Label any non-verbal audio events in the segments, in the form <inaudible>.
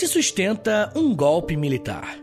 Se sustenta um golpe militar?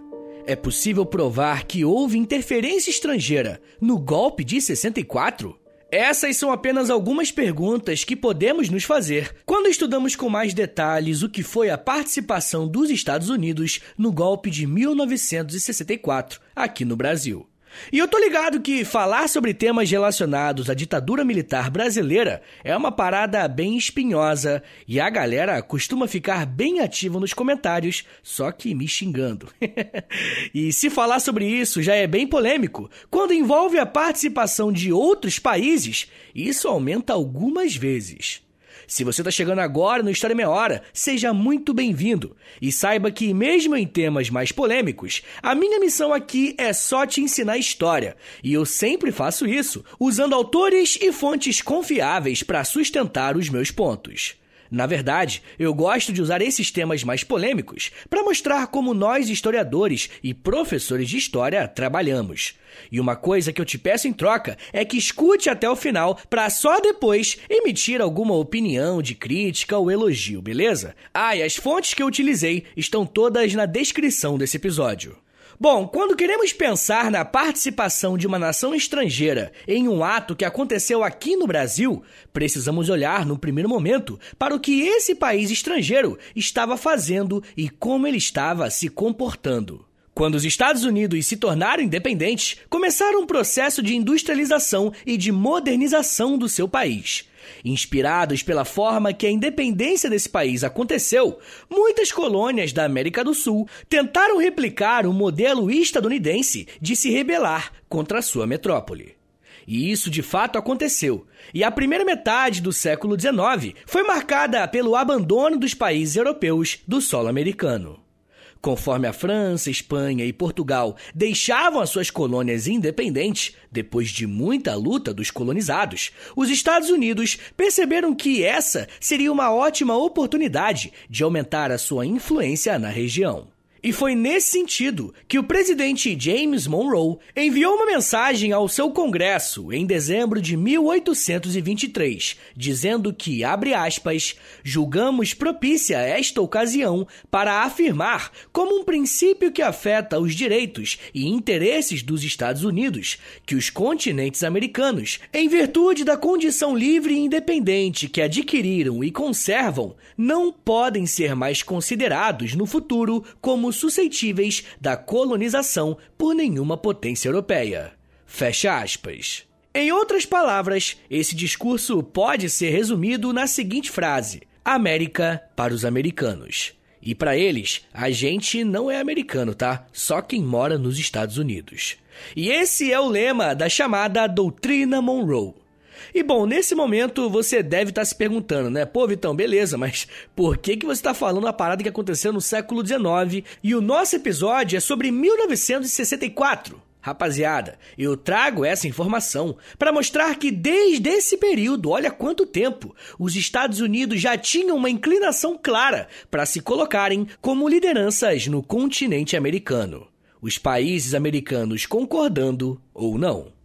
É possível provar que houve interferência estrangeira no golpe de 64? Essas são apenas algumas perguntas que podemos nos fazer quando estudamos com mais detalhes o que foi a participação dos Estados Unidos no golpe de 1964 aqui no Brasil. E eu tô ligado que falar sobre temas relacionados à ditadura militar brasileira é uma parada bem espinhosa e a galera costuma ficar bem ativa nos comentários, só que me xingando. <laughs> e se falar sobre isso já é bem polêmico, quando envolve a participação de outros países, isso aumenta algumas vezes. Se você está chegando agora no História Meia Hora, seja muito bem-vindo. E saiba que, mesmo em temas mais polêmicos, a minha missão aqui é só te ensinar história. E eu sempre faço isso, usando autores e fontes confiáveis para sustentar os meus pontos. Na verdade, eu gosto de usar esses temas mais polêmicos para mostrar como nós, historiadores e professores de história, trabalhamos. E uma coisa que eu te peço em troca é que escute até o final para só depois emitir alguma opinião de crítica ou elogio, beleza? Ah, e as fontes que eu utilizei estão todas na descrição desse episódio. Bom, quando queremos pensar na participação de uma nação estrangeira em um ato que aconteceu aqui no Brasil, precisamos olhar, no primeiro momento, para o que esse país estrangeiro estava fazendo e como ele estava se comportando. Quando os Estados Unidos se tornaram independentes, começaram um processo de industrialização e de modernização do seu país. Inspirados pela forma que a independência desse país aconteceu, muitas colônias da América do Sul tentaram replicar o modelo estadunidense de se rebelar contra a sua metrópole. E isso de fato aconteceu. E a primeira metade do século XIX foi marcada pelo abandono dos países europeus do solo americano. Conforme a França, Espanha e Portugal deixavam as suas colônias independentes, depois de muita luta dos colonizados, os Estados Unidos perceberam que essa seria uma ótima oportunidade de aumentar a sua influência na região. E foi nesse sentido que o presidente James Monroe enviou uma mensagem ao seu Congresso em dezembro de 1823, dizendo que, abre aspas, julgamos propícia esta ocasião para afirmar, como um princípio que afeta os direitos e interesses dos Estados Unidos, que os continentes americanos, em virtude da condição livre e independente que adquiriram e conservam, não podem ser mais considerados no futuro como como suscetíveis da colonização por nenhuma potência europeia. Fecha aspas. Em outras palavras, esse discurso pode ser resumido na seguinte frase: América para os americanos. E para eles, a gente não é americano, tá? Só quem mora nos Estados Unidos. E esse é o lema da chamada Doutrina Monroe. E bom, nesse momento você deve estar tá se perguntando, né? Pô, Vitão, beleza, mas por que, que você está falando uma parada que aconteceu no século XIX e o nosso episódio é sobre 1964? Rapaziada, eu trago essa informação para mostrar que desde esse período, olha quanto tempo, os Estados Unidos já tinham uma inclinação clara para se colocarem como lideranças no continente americano. Os países americanos concordando ou não.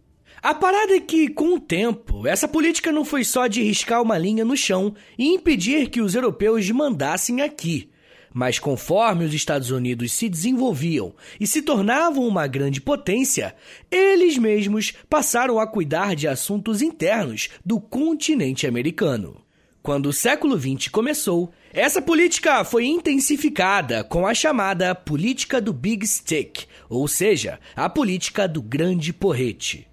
A parada é que, com o tempo, essa política não foi só de riscar uma linha no chão e impedir que os europeus mandassem aqui. Mas conforme os Estados Unidos se desenvolviam e se tornavam uma grande potência, eles mesmos passaram a cuidar de assuntos internos do continente americano. Quando o século XX começou, essa política foi intensificada com a chamada política do Big Stick, ou seja, a política do grande porrete.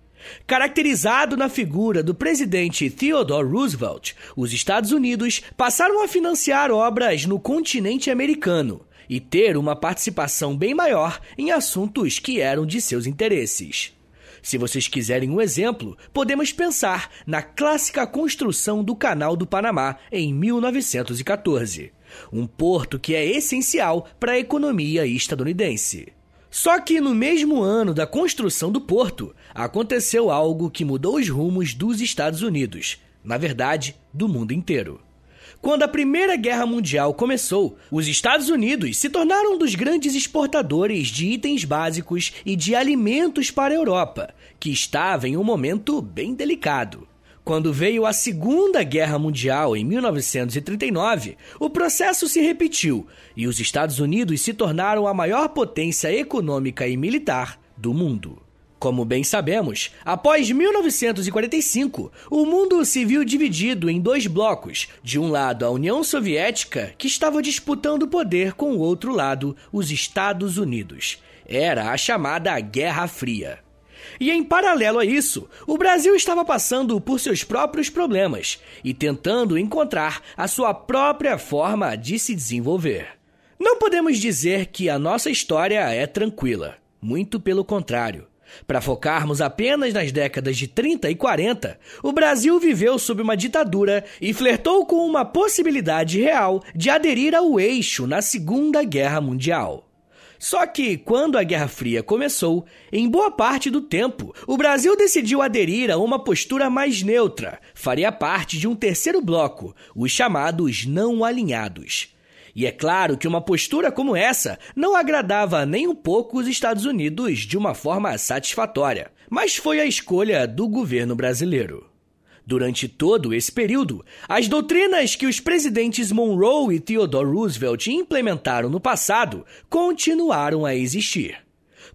Caracterizado na figura do presidente Theodore Roosevelt, os Estados Unidos passaram a financiar obras no continente americano e ter uma participação bem maior em assuntos que eram de seus interesses. Se vocês quiserem um exemplo, podemos pensar na clássica construção do Canal do Panamá em 1914, um porto que é essencial para a economia estadunidense. Só que no mesmo ano da construção do porto, aconteceu algo que mudou os rumos dos Estados Unidos, na verdade, do mundo inteiro. Quando a Primeira Guerra Mundial começou, os Estados Unidos se tornaram um dos grandes exportadores de itens básicos e de alimentos para a Europa, que estava em um momento bem delicado. Quando veio a Segunda Guerra Mundial em 1939, o processo se repetiu e os Estados Unidos se tornaram a maior potência econômica e militar do mundo. Como bem sabemos, após 1945, o mundo se viu dividido em dois blocos. De um lado, a União Soviética, que estava disputando o poder com o outro lado, os Estados Unidos. Era a chamada Guerra Fria. E em paralelo a isso, o Brasil estava passando por seus próprios problemas e tentando encontrar a sua própria forma de se desenvolver. Não podemos dizer que a nossa história é tranquila, muito pelo contrário. Para focarmos apenas nas décadas de 30 e 40, o Brasil viveu sob uma ditadura e flertou com uma possibilidade real de aderir ao eixo na Segunda Guerra Mundial. Só que, quando a Guerra Fria começou, em boa parte do tempo, o Brasil decidiu aderir a uma postura mais neutra, faria parte de um terceiro bloco, os chamados não alinhados. E é claro que uma postura como essa não agradava nem um pouco os Estados Unidos de uma forma satisfatória, mas foi a escolha do governo brasileiro. Durante todo esse período, as doutrinas que os presidentes Monroe e Theodore Roosevelt implementaram no passado continuaram a existir.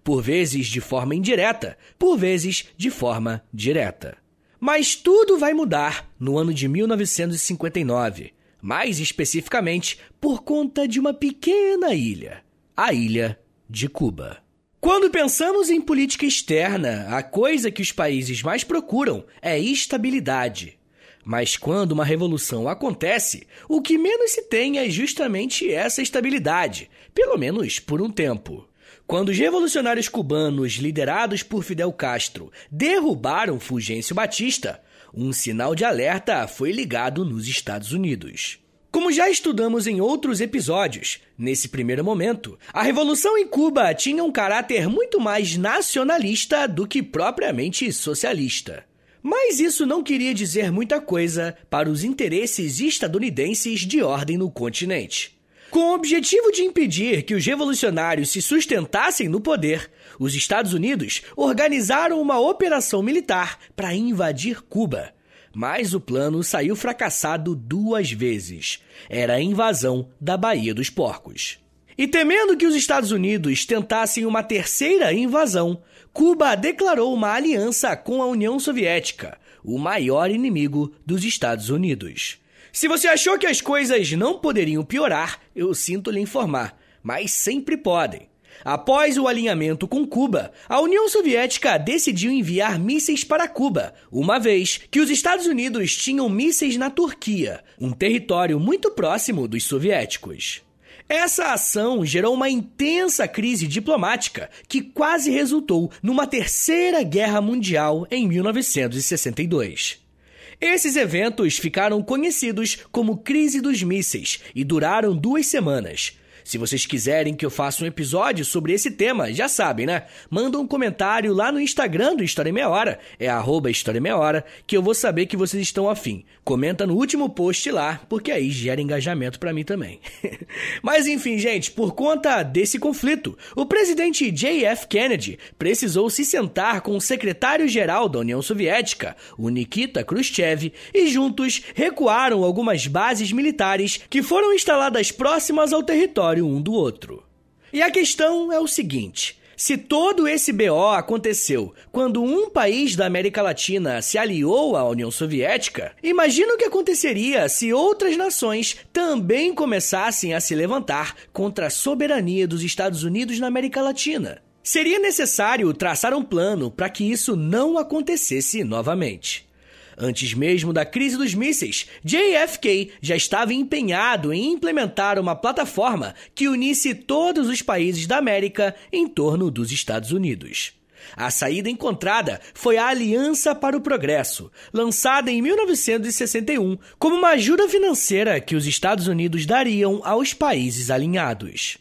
Por vezes de forma indireta, por vezes de forma direta. Mas tudo vai mudar no ano de 1959, mais especificamente por conta de uma pequena ilha, a ilha de Cuba. Quando pensamos em política externa, a coisa que os países mais procuram é estabilidade. Mas quando uma revolução acontece, o que menos se tem é justamente essa estabilidade, pelo menos por um tempo. Quando os revolucionários cubanos, liderados por Fidel Castro, derrubaram Fulgêncio Batista, um sinal de alerta foi ligado nos Estados Unidos. Como já estudamos em outros episódios, nesse primeiro momento, a revolução em Cuba tinha um caráter muito mais nacionalista do que propriamente socialista. Mas isso não queria dizer muita coisa para os interesses estadunidenses de ordem no continente. Com o objetivo de impedir que os revolucionários se sustentassem no poder, os Estados Unidos organizaram uma operação militar para invadir Cuba. Mas o plano saiu fracassado duas vezes. Era a invasão da Baía dos Porcos. E temendo que os Estados Unidos tentassem uma terceira invasão, Cuba declarou uma aliança com a União Soviética, o maior inimigo dos Estados Unidos. Se você achou que as coisas não poderiam piorar, eu sinto lhe informar, mas sempre podem. Após o alinhamento com Cuba, a União Soviética decidiu enviar mísseis para Cuba, uma vez que os Estados Unidos tinham mísseis na Turquia, um território muito próximo dos soviéticos. Essa ação gerou uma intensa crise diplomática que quase resultou numa terceira guerra mundial em 1962. Esses eventos ficaram conhecidos como Crise dos Mísseis e duraram duas semanas. Se vocês quiserem que eu faça um episódio sobre esse tema, já sabem, né? Manda um comentário lá no Instagram do História Meia Hora, é arroba História Meia Hora, que eu vou saber que vocês estão afim. Comenta no último post lá, porque aí gera engajamento para mim também. <laughs> Mas enfim, gente, por conta desse conflito, o presidente J.F. Kennedy precisou se sentar com o secretário-geral da União Soviética, o Nikita Khrushchev, e juntos recuaram algumas bases militares que foram instaladas próximas ao território território um do outro. E a questão é o seguinte: se todo esse BO aconteceu quando um país da América Latina se aliou à União Soviética, imagina o que aconteceria se outras nações também começassem a se levantar contra a soberania dos Estados Unidos na América Latina. Seria necessário traçar um plano para que isso não acontecesse novamente. Antes mesmo da crise dos mísseis, JFK já estava empenhado em implementar uma plataforma que unisse todos os países da América em torno dos Estados Unidos. A saída encontrada foi a Aliança para o Progresso, lançada em 1961 como uma ajuda financeira que os Estados Unidos dariam aos países alinhados.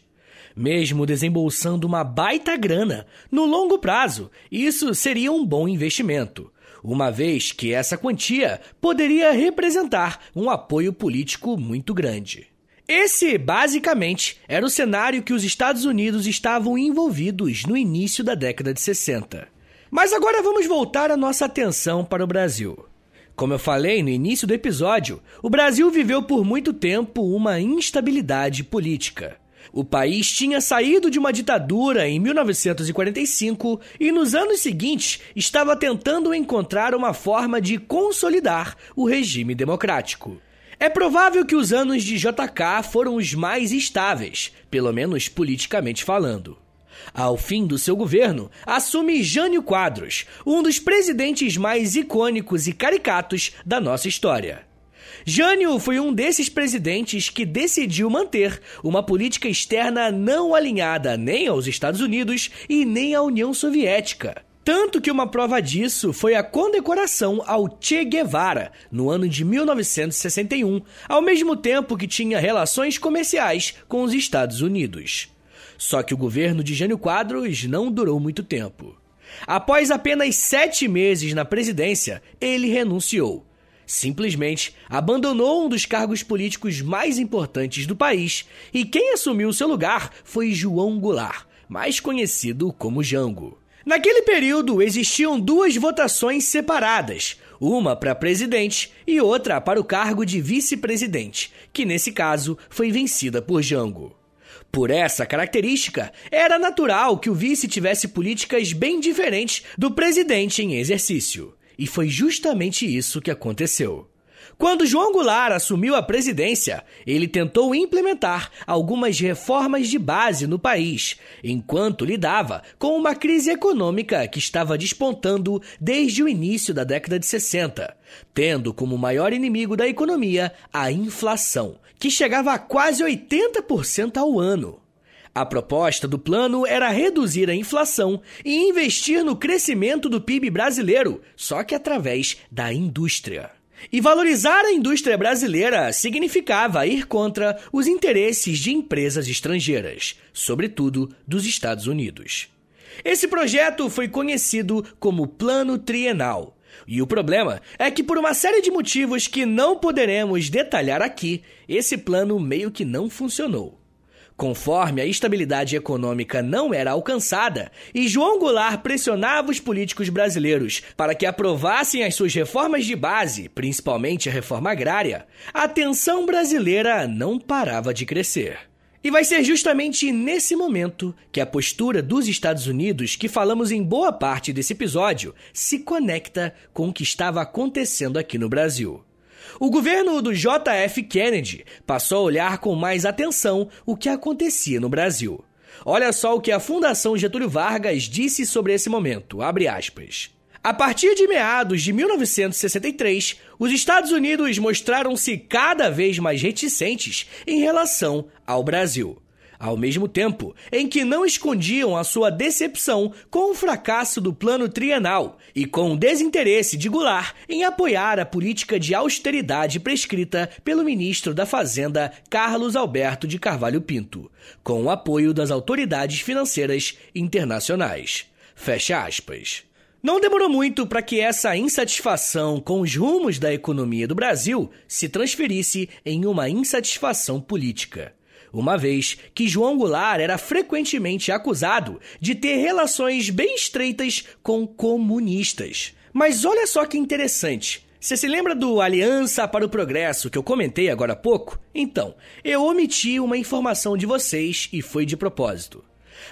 Mesmo desembolsando uma baita grana, no longo prazo, isso seria um bom investimento uma vez que essa quantia poderia representar um apoio político muito grande. Esse, basicamente, era o cenário que os Estados Unidos estavam envolvidos no início da década de 60. Mas agora vamos voltar a nossa atenção para o Brasil. Como eu falei no início do episódio, o Brasil viveu por muito tempo uma instabilidade política. O país tinha saído de uma ditadura em 1945 e nos anos seguintes estava tentando encontrar uma forma de consolidar o regime democrático. É provável que os anos de JK foram os mais estáveis, pelo menos politicamente falando. Ao fim do seu governo, assume Jânio Quadros, um dos presidentes mais icônicos e caricatos da nossa história. Jânio foi um desses presidentes que decidiu manter uma política externa não alinhada nem aos Estados Unidos e nem à União Soviética. Tanto que uma prova disso foi a condecoração ao Che Guevara, no ano de 1961, ao mesmo tempo que tinha relações comerciais com os Estados Unidos. Só que o governo de Jânio Quadros não durou muito tempo. Após apenas sete meses na presidência, ele renunciou. Simplesmente abandonou um dos cargos políticos mais importantes do país e quem assumiu seu lugar foi João Goulart, mais conhecido como Jango. Naquele período existiam duas votações separadas, uma para presidente e outra para o cargo de vice-presidente, que nesse caso foi vencida por Jango. Por essa característica, era natural que o vice tivesse políticas bem diferentes do presidente em exercício. E foi justamente isso que aconteceu. Quando João Goulart assumiu a presidência, ele tentou implementar algumas reformas de base no país, enquanto lidava com uma crise econômica que estava despontando desde o início da década de 60, tendo como maior inimigo da economia a inflação, que chegava a quase 80% ao ano. A proposta do plano era reduzir a inflação e investir no crescimento do PIB brasileiro, só que através da indústria. E valorizar a indústria brasileira significava ir contra os interesses de empresas estrangeiras, sobretudo dos Estados Unidos. Esse projeto foi conhecido como Plano Trienal. E o problema é que, por uma série de motivos que não poderemos detalhar aqui, esse plano meio que não funcionou. Conforme a estabilidade econômica não era alcançada e João Goulart pressionava os políticos brasileiros para que aprovassem as suas reformas de base, principalmente a reforma agrária, a tensão brasileira não parava de crescer. E vai ser justamente nesse momento que a postura dos Estados Unidos, que falamos em boa parte desse episódio, se conecta com o que estava acontecendo aqui no Brasil. O governo do JF Kennedy passou a olhar com mais atenção o que acontecia no Brasil. Olha só o que a Fundação Getúlio Vargas disse sobre esse momento. Abre aspas. A partir de meados de 1963, os Estados Unidos mostraram-se cada vez mais reticentes em relação ao Brasil ao mesmo tempo em que não escondiam a sua decepção com o fracasso do plano trienal e com o desinteresse de Goulart em apoiar a política de austeridade prescrita pelo ministro da Fazenda Carlos Alberto de Carvalho Pinto, com o apoio das autoridades financeiras internacionais. Fecha aspas. Não demorou muito para que essa insatisfação com os rumos da economia do Brasil se transferisse em uma insatisfação política uma vez que João Goulart era frequentemente acusado de ter relações bem estreitas com comunistas. Mas olha só que interessante. Você se lembra do Aliança para o Progresso que eu comentei agora há pouco? Então, eu omiti uma informação de vocês e foi de propósito.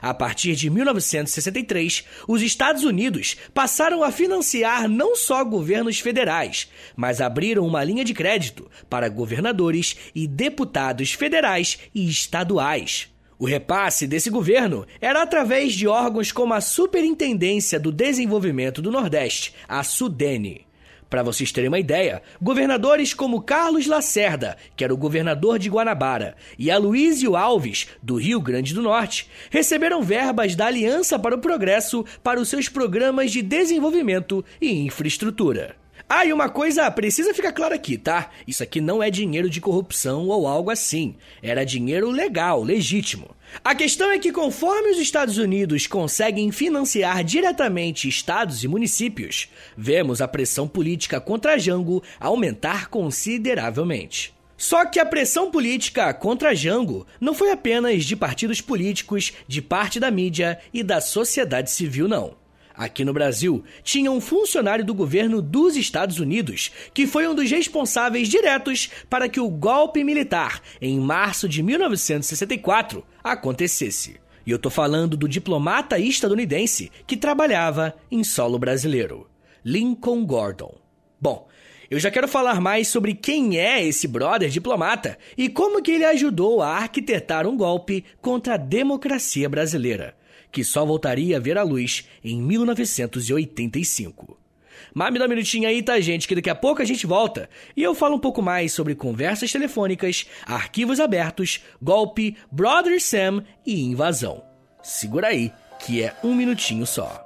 A partir de 1963, os Estados Unidos passaram a financiar não só governos federais, mas abriram uma linha de crédito para governadores e deputados federais e estaduais. O repasse desse governo era através de órgãos como a Superintendência do Desenvolvimento do Nordeste, a SUDENE. Para vocês terem uma ideia, governadores como Carlos Lacerda, que era o governador de Guanabara, e Aloysio Alves, do Rio Grande do Norte, receberam verbas da Aliança para o Progresso para os seus programas de desenvolvimento e infraestrutura. Ah, e uma coisa precisa ficar clara aqui, tá? Isso aqui não é dinheiro de corrupção ou algo assim. Era dinheiro legal, legítimo. A questão é que, conforme os Estados Unidos conseguem financiar diretamente estados e municípios, vemos a pressão política contra Jango aumentar consideravelmente. Só que a pressão política contra Jango não foi apenas de partidos políticos, de parte da mídia e da sociedade civil, não. Aqui no Brasil, tinha um funcionário do governo dos Estados Unidos que foi um dos responsáveis diretos para que o golpe militar, em março de 1964, acontecesse. E eu tô falando do diplomata estadunidense que trabalhava em solo brasileiro, Lincoln Gordon. Bom, eu já quero falar mais sobre quem é esse brother diplomata e como que ele ajudou a arquitetar um golpe contra a democracia brasileira que só voltaria a ver a luz em 1985. Mas me dá um minutinho aí, tá, gente? Que daqui a pouco a gente volta e eu falo um pouco mais sobre conversas telefônicas, arquivos abertos, golpe, Brother Sam e invasão. Segura aí, que é um minutinho só.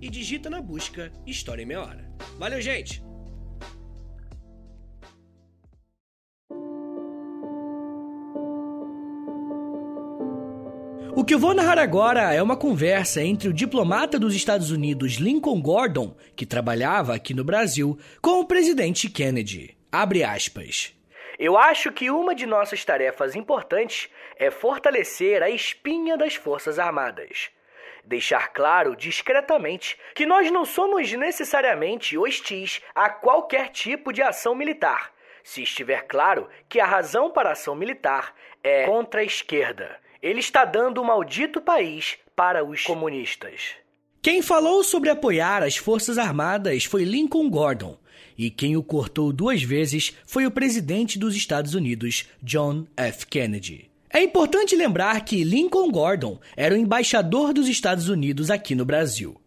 e digita na busca História em Meia Hora. Valeu, gente! O que eu vou narrar agora é uma conversa entre o diplomata dos Estados Unidos Lincoln Gordon, que trabalhava aqui no Brasil, com o presidente Kennedy. Abre aspas. Eu acho que uma de nossas tarefas importantes é fortalecer a espinha das Forças Armadas deixar claro discretamente que nós não somos necessariamente hostis a qualquer tipo de ação militar, se estiver claro que a razão para a ação militar é contra a esquerda. Ele está dando o maldito país para os comunistas. Quem falou sobre apoiar as Forças Armadas foi Lincoln Gordon, e quem o cortou duas vezes foi o presidente dos Estados Unidos, John F. Kennedy. É importante lembrar que Lincoln Gordon era o embaixador dos Estados Unidos aqui no Brasil.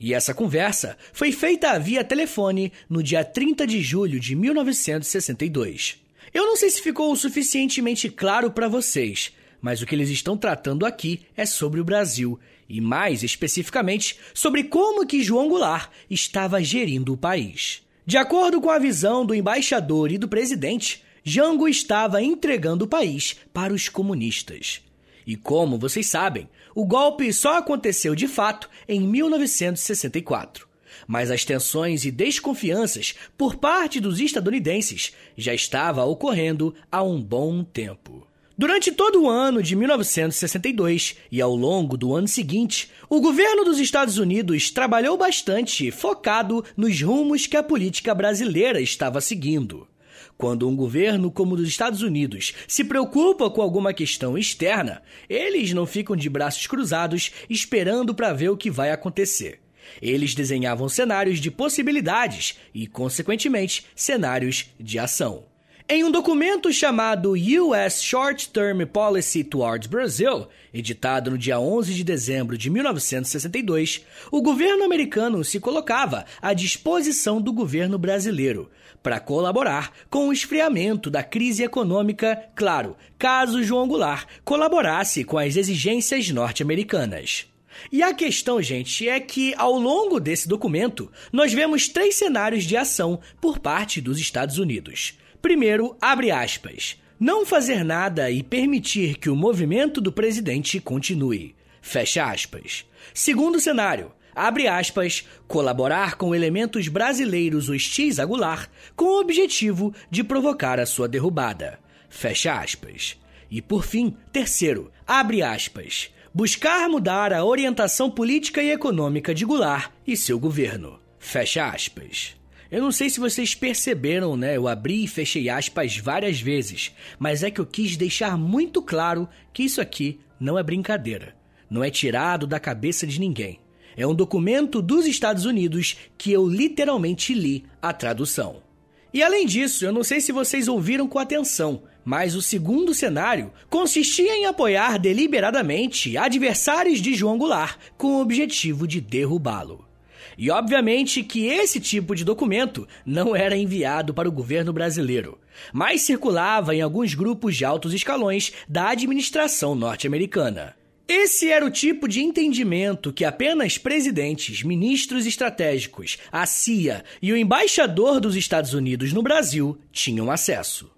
E essa conversa foi feita via telefone no dia 30 de julho de 1962. Eu não sei se ficou suficientemente claro para vocês, mas o que eles estão tratando aqui é sobre o Brasil e mais especificamente sobre como que João Goulart estava gerindo o país. De acordo com a visão do embaixador e do presidente, Jango estava entregando o país para os comunistas. E como vocês sabem, o golpe só aconteceu de fato em 1964. Mas as tensões e desconfianças por parte dos estadunidenses já estava ocorrendo há um bom tempo. Durante todo o ano de 1962 e ao longo do ano seguinte, o governo dos Estados Unidos trabalhou bastante focado nos rumos que a política brasileira estava seguindo. Quando um governo como o dos Estados Unidos se preocupa com alguma questão externa, eles não ficam de braços cruzados esperando para ver o que vai acontecer. Eles desenhavam cenários de possibilidades e, consequentemente, cenários de ação. Em um documento chamado US Short Term Policy Towards Brazil, editado no dia 11 de dezembro de 1962, o governo americano se colocava à disposição do governo brasileiro para colaborar com o esfriamento da crise econômica, claro, caso João Goulart colaborasse com as exigências norte-americanas. E a questão, gente, é que ao longo desse documento, nós vemos três cenários de ação por parte dos Estados Unidos. Primeiro, abre aspas, não fazer nada e permitir que o movimento do presidente continue. Fecha aspas. Segundo cenário, abre aspas, colaborar com elementos brasileiros hostis a Goulart com o objetivo de provocar a sua derrubada. Fecha aspas. E por fim, terceiro, abre aspas, buscar mudar a orientação política e econômica de Goulart e seu governo. Fecha aspas. Eu não sei se vocês perceberam, né? Eu abri e fechei aspas várias vezes, mas é que eu quis deixar muito claro que isso aqui não é brincadeira. Não é tirado da cabeça de ninguém. É um documento dos Estados Unidos que eu literalmente li a tradução. E além disso, eu não sei se vocês ouviram com atenção, mas o segundo cenário consistia em apoiar deliberadamente adversários de João Goulart com o objetivo de derrubá-lo. E obviamente que esse tipo de documento não era enviado para o governo brasileiro, mas circulava em alguns grupos de altos escalões da administração norte-americana. Esse era o tipo de entendimento que apenas presidentes, ministros estratégicos, a CIA e o embaixador dos Estados Unidos no Brasil tinham acesso.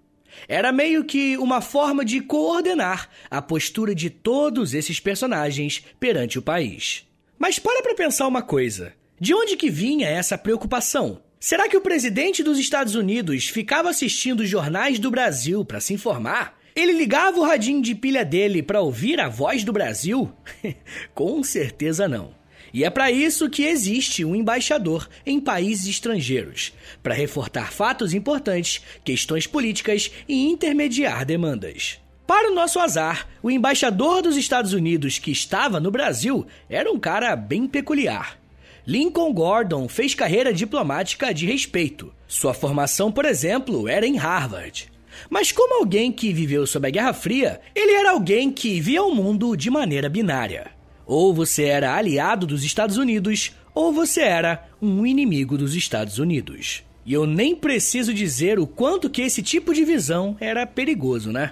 Era meio que uma forma de coordenar a postura de todos esses personagens perante o país. Mas para pensar uma coisa. De onde que vinha essa preocupação? Será que o presidente dos Estados Unidos ficava assistindo os jornais do Brasil para se informar? Ele ligava o radinho de pilha dele para ouvir a voz do Brasil? <laughs> Com certeza não. E é para isso que existe um embaixador em países estrangeiros para reforçar fatos importantes, questões políticas e intermediar demandas. Para o nosso azar, o embaixador dos Estados Unidos que estava no Brasil era um cara bem peculiar. Lincoln Gordon fez carreira diplomática de respeito. Sua formação, por exemplo, era em Harvard. Mas como alguém que viveu sob a Guerra Fria, ele era alguém que via o mundo de maneira binária. Ou você era aliado dos Estados Unidos, ou você era um inimigo dos Estados Unidos. E eu nem preciso dizer o quanto que esse tipo de visão era perigoso, né?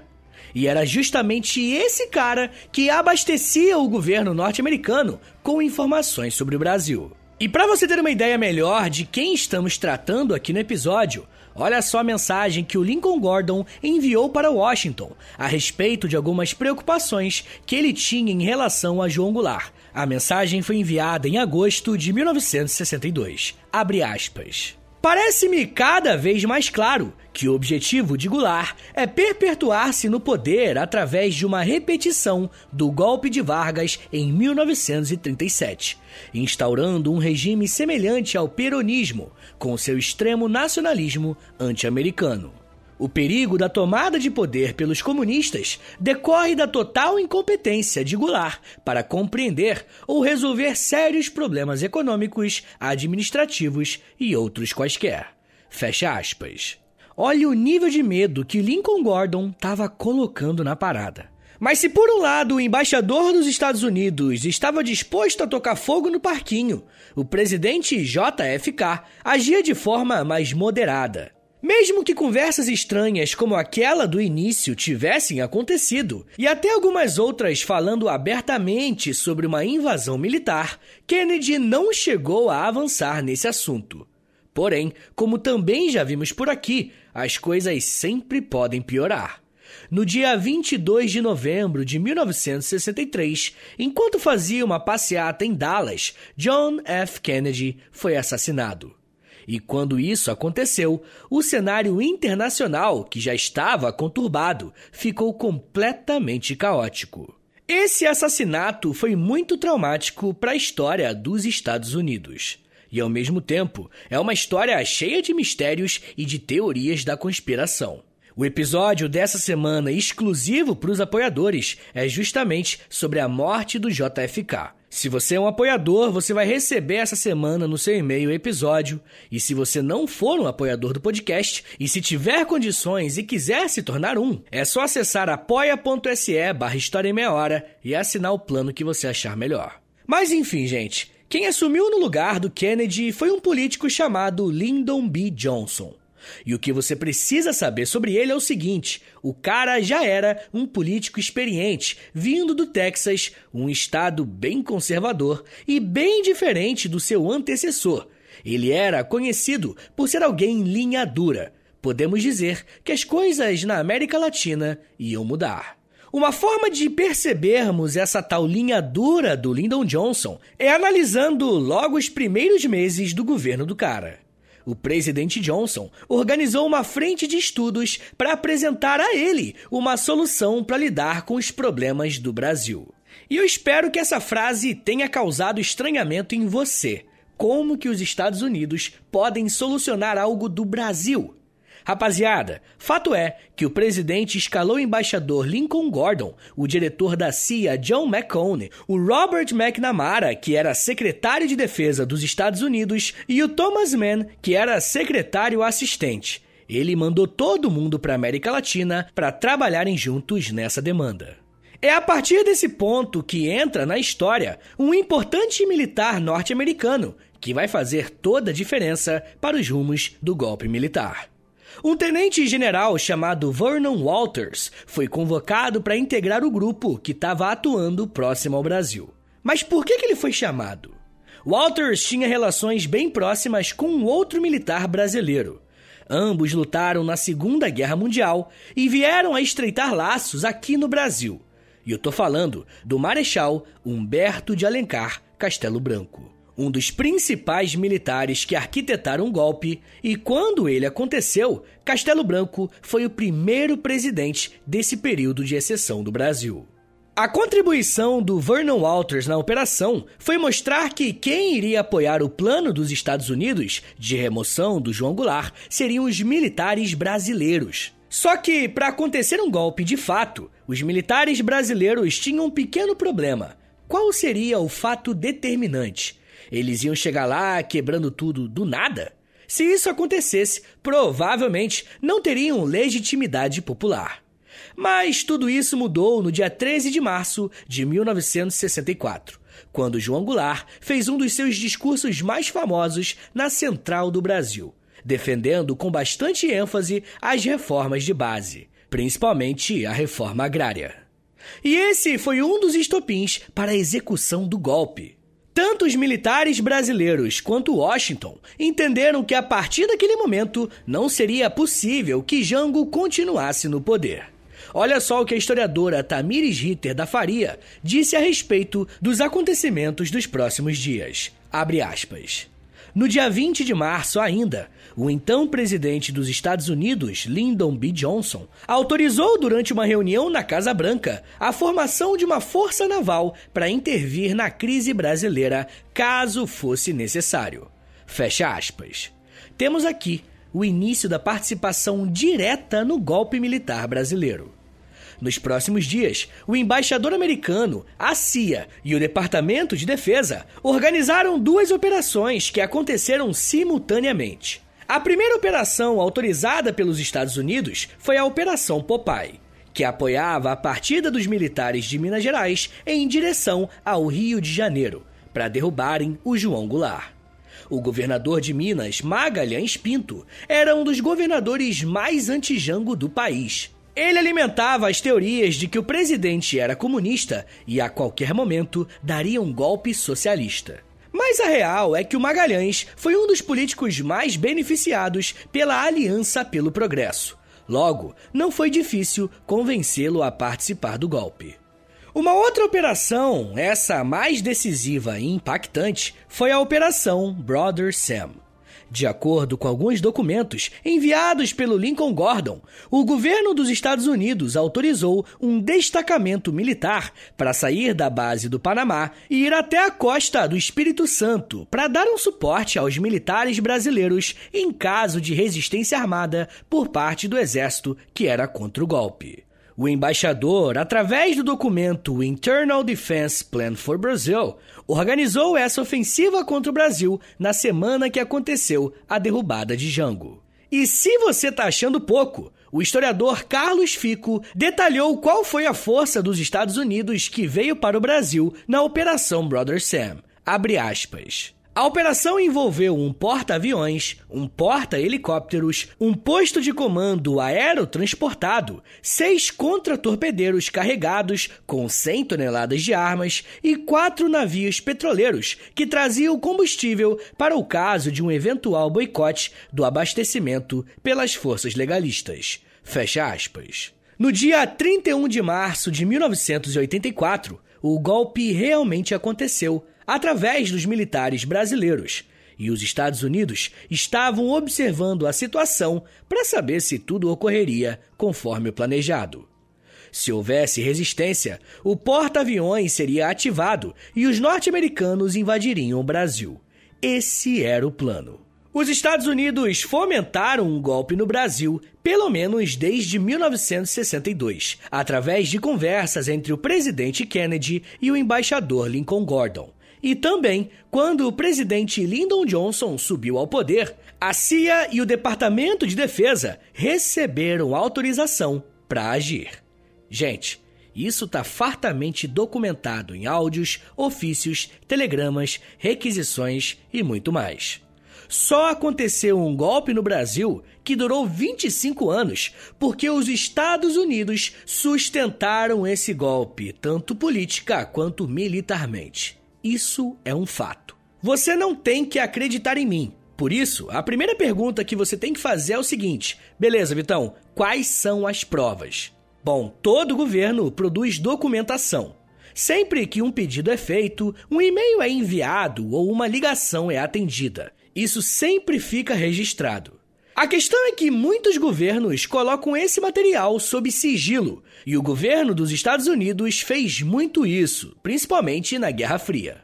E era justamente esse cara que abastecia o governo norte-americano com informações sobre o Brasil. E para você ter uma ideia melhor de quem estamos tratando aqui no episódio, olha só a mensagem que o Lincoln Gordon enviou para Washington a respeito de algumas preocupações que ele tinha em relação a João Goulart. A mensagem foi enviada em agosto de 1962. Abre aspas. Parece-me cada vez mais claro que o objetivo de Goulart é perpetuar-se no poder através de uma repetição do golpe de Vargas em 1937, instaurando um regime semelhante ao peronismo, com seu extremo nacionalismo anti-americano. O perigo da tomada de poder pelos comunistas decorre da total incompetência de Goulart para compreender ou resolver sérios problemas econômicos, administrativos e outros quaisquer. Fecha aspas. Olha o nível de medo que Lincoln Gordon estava colocando na parada. Mas se por um lado o embaixador dos Estados Unidos estava disposto a tocar fogo no parquinho, o presidente JFK agia de forma mais moderada. Mesmo que conversas estranhas como aquela do início tivessem acontecido, e até algumas outras falando abertamente sobre uma invasão militar, Kennedy não chegou a avançar nesse assunto. Porém, como também já vimos por aqui, as coisas sempre podem piorar. No dia 22 de novembro de 1963, enquanto fazia uma passeata em Dallas, John F. Kennedy foi assassinado. E quando isso aconteceu, o cenário internacional, que já estava conturbado, ficou completamente caótico. Esse assassinato foi muito traumático para a história dos Estados Unidos. E ao mesmo tempo, é uma história cheia de mistérios e de teorias da conspiração. O episódio dessa semana exclusivo para os apoiadores é justamente sobre a morte do JFK. Se você é um apoiador, você vai receber essa semana no seu e-mail o episódio. E se você não for um apoiador do podcast e se tiver condições e quiser se tornar um, é só acessar apoia.se barra História em Meia Hora e assinar o plano que você achar melhor. Mas enfim, gente, quem assumiu no lugar do Kennedy foi um político chamado Lyndon B. Johnson. E o que você precisa saber sobre ele é o seguinte: o cara já era um político experiente, vindo do Texas, um estado bem conservador e bem diferente do seu antecessor. Ele era conhecido por ser alguém linha dura. Podemos dizer que as coisas na América Latina iam mudar. Uma forma de percebermos essa tal linha dura do Lyndon Johnson é analisando logo os primeiros meses do governo do cara o presidente Johnson organizou uma frente de estudos para apresentar a ele uma solução para lidar com os problemas do Brasil. E eu espero que essa frase tenha causado estranhamento em você, como que os Estados Unidos podem solucionar algo do Brasil. Rapaziada, fato é que o presidente escalou o embaixador Lincoln Gordon, o diretor da CIA John McCone, o Robert McNamara, que era secretário de defesa dos Estados Unidos, e o Thomas Mann, que era secretário assistente. Ele mandou todo mundo para a América Latina para trabalharem juntos nessa demanda. É a partir desse ponto que entra na história um importante militar norte-americano que vai fazer toda a diferença para os rumos do golpe militar. Um tenente-general chamado Vernon Walters foi convocado para integrar o grupo que estava atuando próximo ao Brasil. Mas por que, que ele foi chamado? Walters tinha relações bem próximas com um outro militar brasileiro. Ambos lutaram na Segunda Guerra Mundial e vieram a estreitar laços aqui no Brasil. E eu tô falando do Marechal Humberto de Alencar Castelo Branco um dos principais militares que arquitetaram o golpe, e quando ele aconteceu, Castelo Branco foi o primeiro presidente desse período de exceção do Brasil. A contribuição do Vernon Walters na operação foi mostrar que quem iria apoiar o plano dos Estados Unidos de remoção do João Goulart seriam os militares brasileiros. Só que, para acontecer um golpe de fato, os militares brasileiros tinham um pequeno problema. Qual seria o fato determinante? Eles iam chegar lá quebrando tudo do nada? Se isso acontecesse, provavelmente não teriam legitimidade popular. Mas tudo isso mudou no dia 13 de março de 1964, quando João Goulart fez um dos seus discursos mais famosos na Central do Brasil, defendendo com bastante ênfase as reformas de base, principalmente a reforma agrária. E esse foi um dos estopins para a execução do golpe. Tanto os militares brasileiros quanto Washington entenderam que a partir daquele momento não seria possível que Jango continuasse no poder. Olha só o que a historiadora Tamires Ritter da Faria disse a respeito dos acontecimentos dos próximos dias. Abre aspas. No dia 20 de março ainda, o então presidente dos Estados Unidos, Lyndon B. Johnson, autorizou durante uma reunião na Casa Branca a formação de uma força naval para intervir na crise brasileira caso fosse necessário. Fecha aspas. Temos aqui o início da participação direta no golpe militar brasileiro. Nos próximos dias, o embaixador americano, a CIA e o Departamento de Defesa organizaram duas operações que aconteceram simultaneamente. A primeira operação autorizada pelos Estados Unidos foi a Operação Popeye, que apoiava a partida dos militares de Minas Gerais em direção ao Rio de Janeiro, para derrubarem o João Goulart. O governador de Minas, Magalhães Pinto, era um dos governadores mais anti-Jango do país ele alimentava as teorias de que o presidente era comunista e a qualquer momento daria um golpe socialista. Mas a real é que o Magalhães foi um dos políticos mais beneficiados pela Aliança pelo Progresso. Logo, não foi difícil convencê-lo a participar do golpe. Uma outra operação, essa mais decisiva e impactante, foi a Operação Brother Sam. De acordo com alguns documentos enviados pelo Lincoln Gordon, o governo dos Estados Unidos autorizou um destacamento militar para sair da base do Panamá e ir até a costa do Espírito Santo para dar um suporte aos militares brasileiros em caso de resistência armada por parte do exército que era contra o golpe. O embaixador, através do documento Internal Defense Plan for Brazil, organizou essa ofensiva contra o Brasil na semana que aconteceu a derrubada de Jango. E se você está achando pouco, o historiador Carlos Fico detalhou qual foi a força dos Estados Unidos que veio para o Brasil na Operação Brother Sam. Abre aspas. A operação envolveu um porta-aviões, um porta-helicópteros, um posto de comando aerotransportado, seis contra-torpedeiros carregados com 100 toneladas de armas e quatro navios petroleiros que traziam combustível para o caso de um eventual boicote do abastecimento pelas forças legalistas. Fecha aspas. No dia 31 de março de 1984, o golpe realmente aconteceu através dos militares brasileiros, e os Estados Unidos estavam observando a situação para saber se tudo ocorreria conforme o planejado. Se houvesse resistência, o porta-aviões seria ativado e os norte-americanos invadiriam o Brasil. Esse era o plano. Os Estados Unidos fomentaram um golpe no Brasil, pelo menos desde 1962, através de conversas entre o presidente Kennedy e o embaixador Lincoln Gordon. E também, quando o presidente Lyndon Johnson subiu ao poder, a CIA e o Departamento de Defesa receberam autorização para agir. Gente, isso está fartamente documentado em áudios, ofícios, telegramas, requisições e muito mais. Só aconteceu um golpe no Brasil que durou 25 anos porque os Estados Unidos sustentaram esse golpe, tanto política quanto militarmente. Isso é um fato. Você não tem que acreditar em mim. Por isso, a primeira pergunta que você tem que fazer é o seguinte: beleza, Vitão, quais são as provas? Bom, todo governo produz documentação. Sempre que um pedido é feito, um e-mail é enviado ou uma ligação é atendida. Isso sempre fica registrado. A questão é que muitos governos colocam esse material sob sigilo, e o governo dos Estados Unidos fez muito isso, principalmente na Guerra Fria.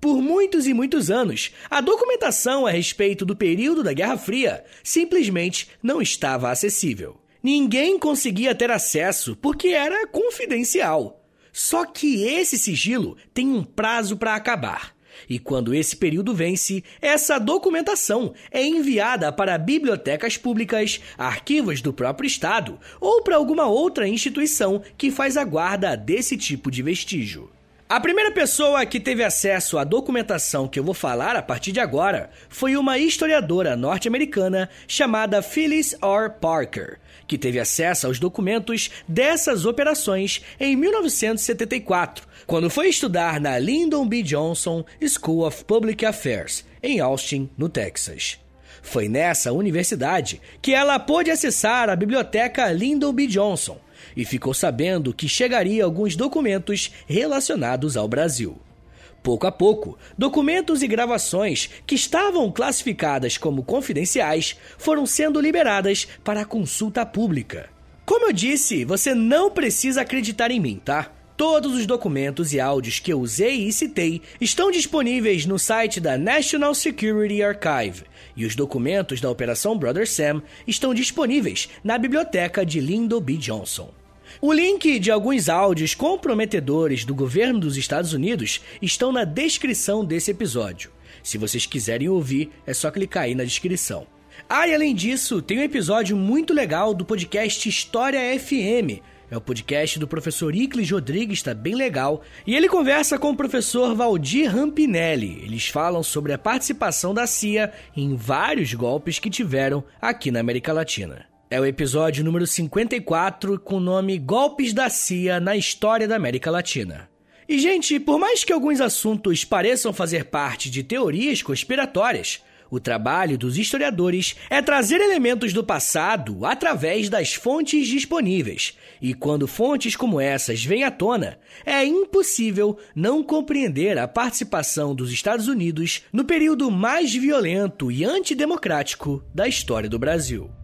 Por muitos e muitos anos, a documentação a respeito do período da Guerra Fria simplesmente não estava acessível. Ninguém conseguia ter acesso porque era confidencial. Só que esse sigilo tem um prazo para acabar. E quando esse período vence, essa documentação é enviada para bibliotecas públicas, arquivos do próprio Estado ou para alguma outra instituição que faz a guarda desse tipo de vestígio. A primeira pessoa que teve acesso à documentação que eu vou falar a partir de agora foi uma historiadora norte-americana chamada Phyllis R. Parker, que teve acesso aos documentos dessas operações em 1974, quando foi estudar na Lyndon B. Johnson School of Public Affairs, em Austin, no Texas. Foi nessa universidade que ela pôde acessar a biblioteca Lyndon B. Johnson e ficou sabendo que chegaria alguns documentos relacionados ao Brasil. Pouco a pouco, documentos e gravações que estavam classificadas como confidenciais foram sendo liberadas para consulta pública. Como eu disse, você não precisa acreditar em mim, tá? Todos os documentos e áudios que eu usei e citei estão disponíveis no site da National Security Archive, e os documentos da Operação Brother Sam estão disponíveis na biblioteca de Lyndon B. Johnson. O link de alguns áudios comprometedores do governo dos Estados Unidos estão na descrição desse episódio. Se vocês quiserem ouvir, é só clicar aí na descrição. Ah, e além disso, tem um episódio muito legal do podcast História FM. É o podcast do professor Iclis Rodrigues, está bem legal. E ele conversa com o professor Valdir Rampinelli. Eles falam sobre a participação da CIA em vários golpes que tiveram aqui na América Latina. É o episódio número 54 com o nome Golpes da CIA na História da América Latina. E, gente, por mais que alguns assuntos pareçam fazer parte de teorias conspiratórias, o trabalho dos historiadores é trazer elementos do passado através das fontes disponíveis. E quando fontes como essas vêm à tona, é impossível não compreender a participação dos Estados Unidos no período mais violento e antidemocrático da história do Brasil.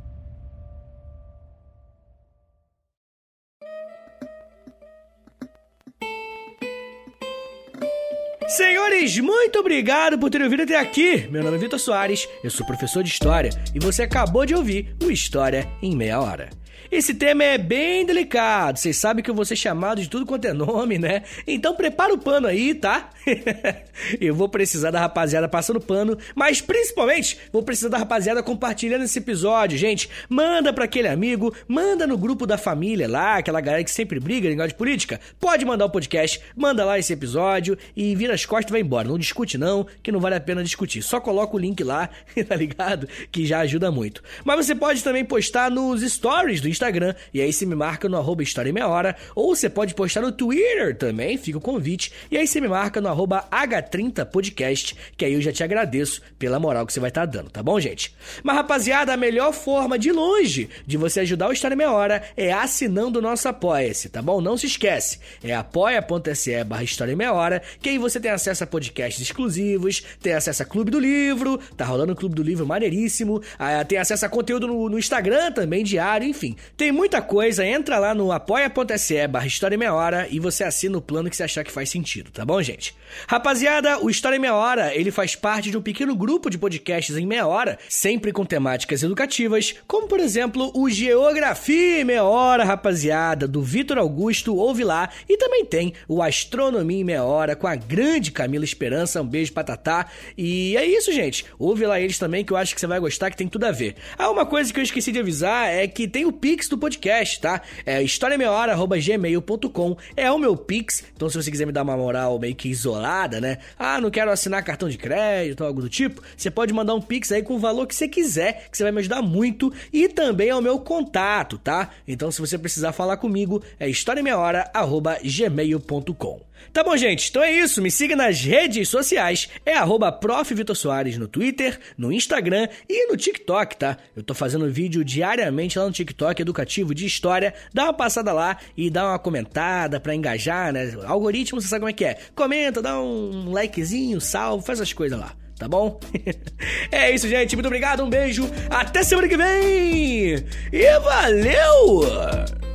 Senhores, muito obrigado por terem ouvido até aqui. Meu nome é Vitor Soares, eu sou professor de História e você acabou de ouvir o História em Meia Hora. Esse tema é bem delicado, vocês sabem que eu vou ser chamado de tudo quanto é nome, né? Então prepara o pano aí, tá? <laughs> eu vou precisar da rapaziada passando pano, mas principalmente vou precisar da rapaziada compartilhando esse episódio, gente. Manda para aquele amigo, manda no grupo da família lá, aquela galera que sempre briga, negócio de política. Pode mandar o podcast, manda lá esse episódio e vira as costas e vai embora. Não discute não, que não vale a pena discutir. Só coloca o link lá, <laughs> tá ligado? Que já ajuda muito. Mas você pode também postar nos stories do Instagram Instagram, e aí você me marca no arroba História Meia Hora, ou você pode postar no Twitter também, fica o convite, e aí você me marca no arroba H30podcast, que aí eu já te agradeço pela moral que você vai estar tá dando, tá bom, gente? Mas, rapaziada, a melhor forma de longe de você ajudar o História Meia Hora é assinando o nosso Apoia-se, tá bom? Não se esquece, é apoia.se barra História Meia Hora, que aí você tem acesso a podcasts exclusivos, tem acesso a Clube do Livro, tá rolando o Clube do Livro maneiríssimo, ah, tem acesso a conteúdo no, no, Instagram também, diário, enfim. Tem muita coisa, entra lá no apoia.se barra História em Meia Hora e você assina o plano que você achar que faz sentido, tá bom, gente? Rapaziada, o História em Meia Hora, ele faz parte de um pequeno grupo de podcasts em meia hora, sempre com temáticas educativas, como por exemplo o Geografia em Meia Hora, rapaziada, do Vitor Augusto, ouve lá, e também tem o Astronomia em Meia Hora com a grande Camila Esperança, um beijo pra Tatá, e é isso, gente, ouve lá eles também que eu acho que você vai gostar, que tem tudo a ver. Ah, uma coisa que eu esqueci de avisar é que tem o Pix do podcast, tá? É historiameiahora.gmail.com, é o meu Pix, então se você quiser me dar uma moral meio que isolada, né? Ah, não quero assinar cartão de crédito ou algo do tipo, você pode mandar um Pix aí com o valor que você quiser, que você vai me ajudar muito, e também é o meu contato, tá? Então se você precisar falar comigo, é historiameiahora.gmail.com. Tá bom, gente? Então é isso. Me siga nas redes sociais. É arroba no Twitter, no Instagram e no TikTok, tá? Eu tô fazendo vídeo diariamente lá no TikTok educativo de história. Dá uma passada lá e dá uma comentada pra engajar, né? Algoritmo, você sabe como é que é. Comenta, dá um likezinho, salve, faz as coisas lá tá bom? <laughs> é isso, gente. Muito obrigado, um beijo. Até semana que vem. E valeu!